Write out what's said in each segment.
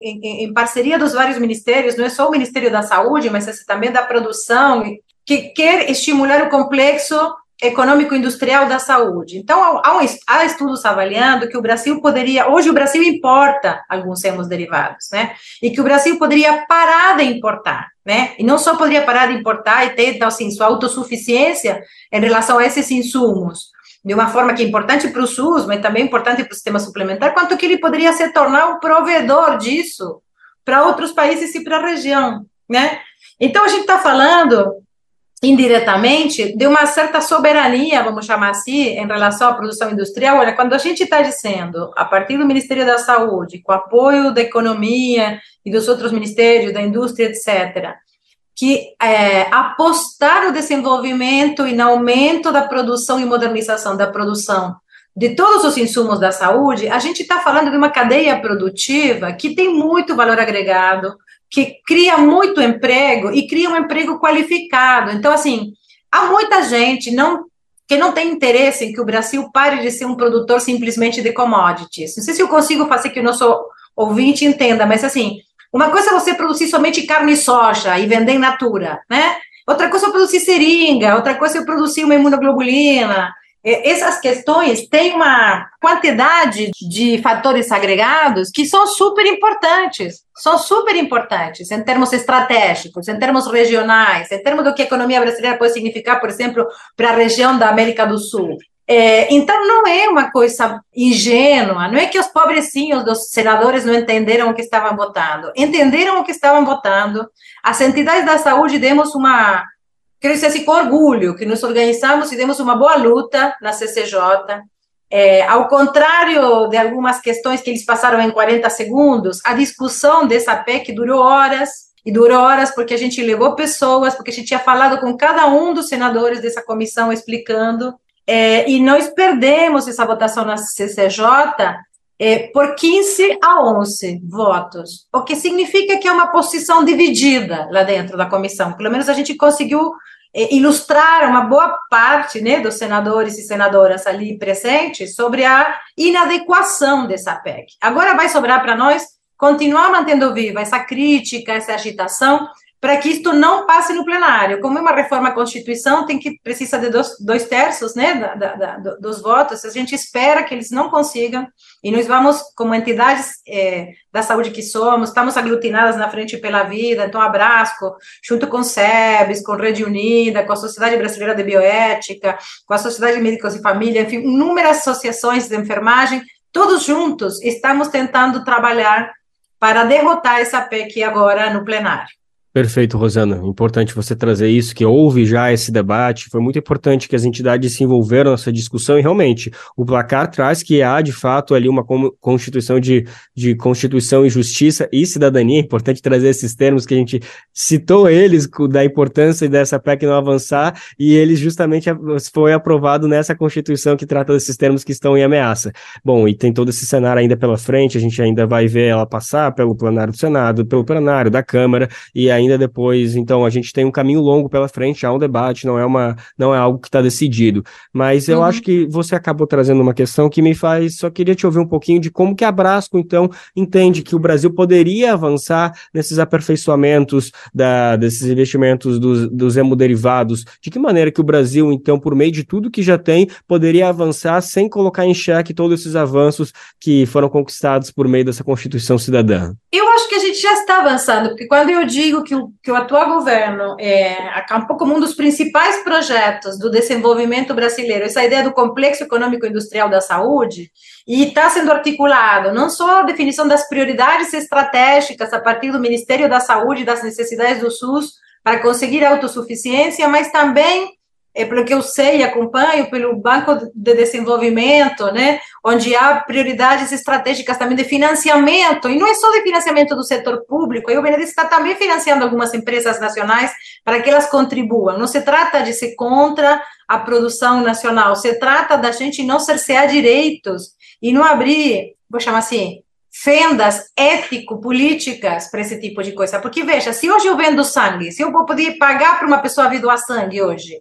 em, em, parceria dos vários ministérios, não é só o Ministério da Saúde, mas também da produção, que quer estimular o complexo econômico-industrial da saúde. Então, há, há, estudos avaliando que o Brasil poderia, hoje o Brasil importa alguns hemoderivados, né? E que o Brasil poderia parar de importar, né? E não só poderia parar de importar e ter, então, assim, sua autossuficiência em relação a esses insumos, de uma forma que é importante para o SUS, mas também importante para o sistema suplementar, quanto que ele poderia se tornar um provedor disso para outros países e para a região, né? Então, a gente está falando indiretamente de uma certa soberania, vamos chamar assim, em relação à produção industrial. Olha, quando a gente está dizendo, a partir do Ministério da Saúde, com apoio da economia e dos outros ministérios, da indústria, etc., que é, apostar no desenvolvimento e no aumento da produção e modernização da produção de todos os insumos da saúde, a gente está falando de uma cadeia produtiva que tem muito valor agregado, que cria muito emprego e cria um emprego qualificado. Então, assim, há muita gente não, que não tem interesse em que o Brasil pare de ser um produtor simplesmente de commodities. Não sei se eu consigo fazer que o nosso ouvinte entenda, mas assim, uma coisa é você produzir somente carne e soja e vender em natura, né? Outra coisa é produzir seringa, outra coisa é produzir uma imunoglobulina, essas questões têm uma quantidade de fatores agregados que são super importantes, são super importantes em termos estratégicos, em termos regionais, em termos do que a economia brasileira pode significar, por exemplo, para a região da América do Sul. É, então, não é uma coisa ingênua, não é que os pobrecinhos dos senadores não entenderam o que estavam votando. Entenderam o que estavam votando. As entidades da saúde demos uma quero dizer assim, com orgulho, que nos organizamos e demos uma boa luta na CCJ. É, ao contrário de algumas questões que eles passaram em 40 segundos, a discussão dessa PEC durou horas, e durou horas porque a gente levou pessoas, porque a gente tinha falado com cada um dos senadores dessa comissão explicando, é, e nós perdemos essa votação na CCJ é, por 15 a 11 votos, o que significa que é uma posição dividida lá dentro da comissão. Pelo menos a gente conseguiu é, ilustrar uma boa parte né, dos senadores e senadoras ali presentes sobre a inadequação dessa PEC. Agora vai sobrar para nós continuar mantendo viva essa crítica, essa agitação, para que isto não passe no plenário. Como é uma reforma à Constituição, tem que precisa de dois, dois terços né, da, da, da, dos votos, a gente espera que eles não consigam, e nós vamos, como entidades é, da saúde que somos, estamos aglutinadas na Frente pela Vida, então abraço, junto com o SEBS, com Rede Unida, com a Sociedade Brasileira de Bioética, com a Sociedade de Médicos e Família, enfim, inúmeras associações de enfermagem, todos juntos estamos tentando trabalhar para derrotar essa PEC agora no plenário. Perfeito, Rosana. Importante você trazer isso, que houve já esse debate. Foi muito importante que as entidades se envolveram nessa discussão e realmente o placar traz que há de fato ali uma constituição de, de constituição e justiça e cidadania. É importante trazer esses termos que a gente citou eles da importância dessa PEC não avançar e eles justamente foi aprovado nessa constituição que trata desses termos que estão em ameaça. Bom, e tem todo esse cenário ainda pela frente. A gente ainda vai ver ela passar pelo plenário do Senado, pelo plenário da Câmara e aí ainda depois, então a gente tem um caminho longo pela frente, há um debate, não é uma não é algo que está decidido. Mas eu uhum. acho que você acabou trazendo uma questão que me faz, só queria te ouvir um pouquinho de como que a Brasco, então, entende que o Brasil poderia avançar nesses aperfeiçoamentos da, desses investimentos dos, dos hemoderivados, de que maneira que o Brasil, então, por meio de tudo que já tem, poderia avançar sem colocar em xeque todos esses avanços que foram conquistados por meio dessa Constituição Cidadã? Eu acho que a gente já está avançando, porque quando eu digo que o, que o atual governo é acabou como um dos principais projetos do desenvolvimento brasileiro, essa ideia do complexo econômico industrial da saúde, e está sendo articulado não só a definição das prioridades estratégicas a partir do Ministério da Saúde, das necessidades do SUS para conseguir a autossuficiência, mas também é pelo que eu sei e acompanho, pelo Banco de Desenvolvimento, né, onde há prioridades estratégicas também de financiamento, e não é só de financiamento do setor público, aí o Benedito está também financiando algumas empresas nacionais para que elas contribuam. Não se trata de ser contra a produção nacional, se trata da gente não cercear direitos e não abrir, vou chamar assim, fendas ético-políticas para esse tipo de coisa. Porque, veja, se hoje eu vendo sangue, se eu vou poder pagar para uma pessoa vir doar sangue hoje,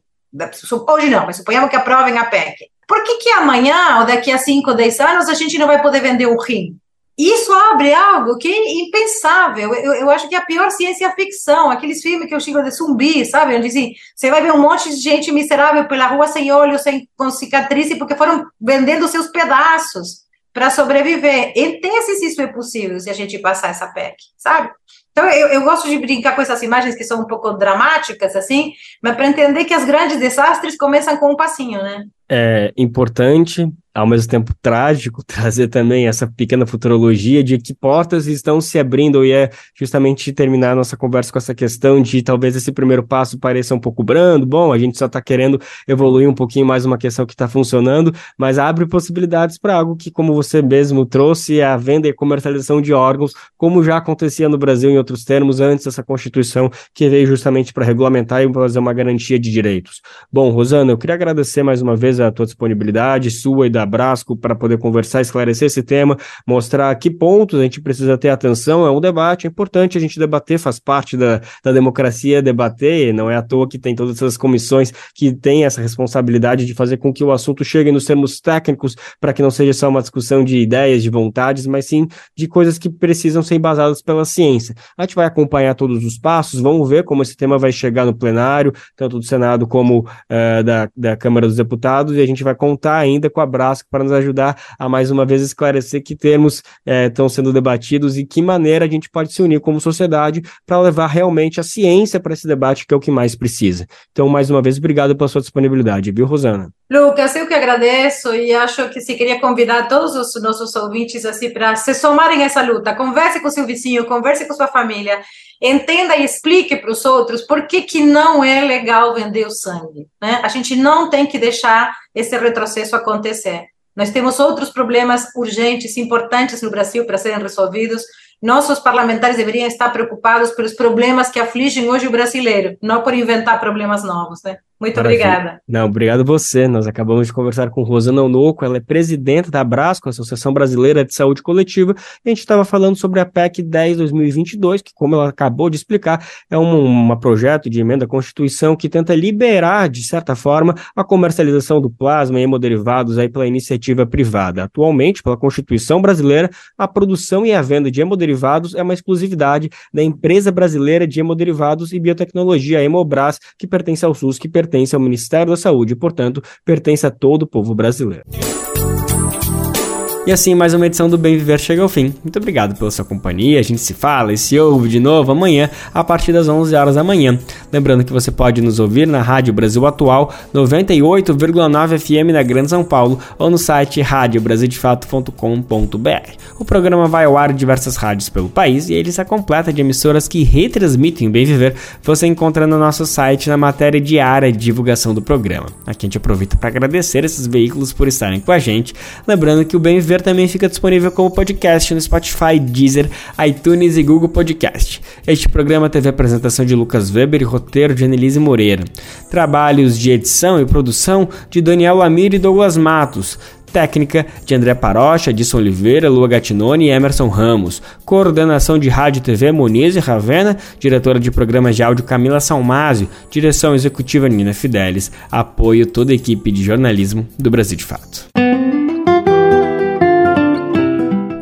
Hoje não, mas suponhamos que aprovem a PEC. Por que, que amanhã, ou daqui a 5, 10 anos, a gente não vai poder vender o rim? isso abre algo que é impensável. Eu, eu acho que é a pior ciência ficção, aqueles filmes que eu chego de zumbi, sabe? Onde assim, você vai ver um monte de gente miserável pela rua sem olho, sem, com cicatriz, porque foram vendendo seus pedaços para sobreviver. Entende se isso é possível se a gente passar essa PEC, sabe? Então, eu, eu gosto de brincar com essas imagens que são um pouco dramáticas, assim, mas para entender que as grandes desastres começam com um passinho, né? É importante ao mesmo tempo trágico, trazer também essa pequena futurologia de que portas estão se abrindo, e é justamente terminar a nossa conversa com essa questão de talvez esse primeiro passo pareça um pouco brando, bom, a gente só está querendo evoluir um pouquinho mais uma questão que está funcionando, mas abre possibilidades para algo que, como você mesmo trouxe, é a venda e comercialização de órgãos, como já acontecia no Brasil em outros termos, antes dessa Constituição que veio justamente para regulamentar e fazer uma garantia de direitos. Bom, Rosana, eu queria agradecer mais uma vez a tua disponibilidade, sua e da Brasco para poder conversar, esclarecer esse tema, mostrar que pontos a gente precisa ter atenção. É um debate, é importante a gente debater, faz parte da, da democracia debater, não é à toa que tem todas essas comissões que têm essa responsabilidade de fazer com que o assunto chegue nos termos técnicos, para que não seja só uma discussão de ideias, de vontades, mas sim de coisas que precisam ser embasadas pela ciência. A gente vai acompanhar todos os passos, vamos ver como esse tema vai chegar no plenário, tanto do Senado como uh, da, da Câmara dos Deputados, e a gente vai contar ainda com a Brasco para nos ajudar a mais uma vez esclarecer que termos estão sendo debatidos e que maneira a gente pode se unir como sociedade para levar realmente a ciência para esse debate, que é o que mais precisa. Então, mais uma vez, obrigado pela sua disponibilidade, viu, Rosana? Lucas, eu que agradeço e acho que se queria convidar todos os nossos ouvintes assim para se somarem a essa luta. Converse com seu vizinho, converse com sua família, entenda e explique para os outros por que, que não é legal vender o sangue. Né? A gente não tem que deixar esse retrocesso acontecer. Nós temos outros problemas urgentes, importantes no Brasil para serem resolvidos. Nossos parlamentares deveriam estar preocupados pelos problemas que afligem hoje o brasileiro, não por inventar problemas novos, né? Muito Maravilha. obrigada. Não, obrigado você. Nós acabamos de conversar com Rosana Onoco, ela é presidenta da Brasco, Associação Brasileira de Saúde Coletiva, e a gente estava falando sobre a PEC 10-2022, que, como ela acabou de explicar, é um, um projeto de emenda à Constituição que tenta liberar, de certa forma, a comercialização do plasma e hemoderivados aí pela iniciativa privada. Atualmente, pela Constituição brasileira, a produção e a venda de hemoderivados é uma exclusividade da empresa brasileira de hemoderivados e biotecnologia, a Hemobras, que pertence ao SUS, que pertence pertence ao Ministério da Saúde e, portanto, pertence a todo o povo brasileiro. E assim, mais uma edição do Bem Viver chega ao fim. Muito obrigado pela sua companhia. A gente se fala e se ouve de novo amanhã, a partir das 11 horas da manhã. Lembrando que você pode nos ouvir na Rádio Brasil Atual, 98,9 FM na Grande São Paulo, ou no site radiobrasildefato.com.br. O programa vai ao ar em diversas rádios pelo país e ele está completa de emissoras que retransmitem o Bem Viver. Você encontra no nosso site na matéria diária de divulgação do programa. Aqui a gente aproveita para agradecer esses veículos por estarem com a gente. Lembrando que o Bem Viver também fica disponível como podcast no Spotify, Deezer, iTunes e Google Podcast. Este programa teve apresentação de Lucas Weber e roteiro de Annelise Moreira. Trabalhos de edição e produção de Daniel Lamir e Douglas Matos. Técnica de André Parocha, Edson Oliveira, Lua Gattinoni e Emerson Ramos. Coordenação de Rádio e TV Moniz e Ravena. Diretora de programas de áudio Camila Salmásio. Direção executiva Nina Fidelis. Apoio toda a equipe de jornalismo do Brasil de Fato.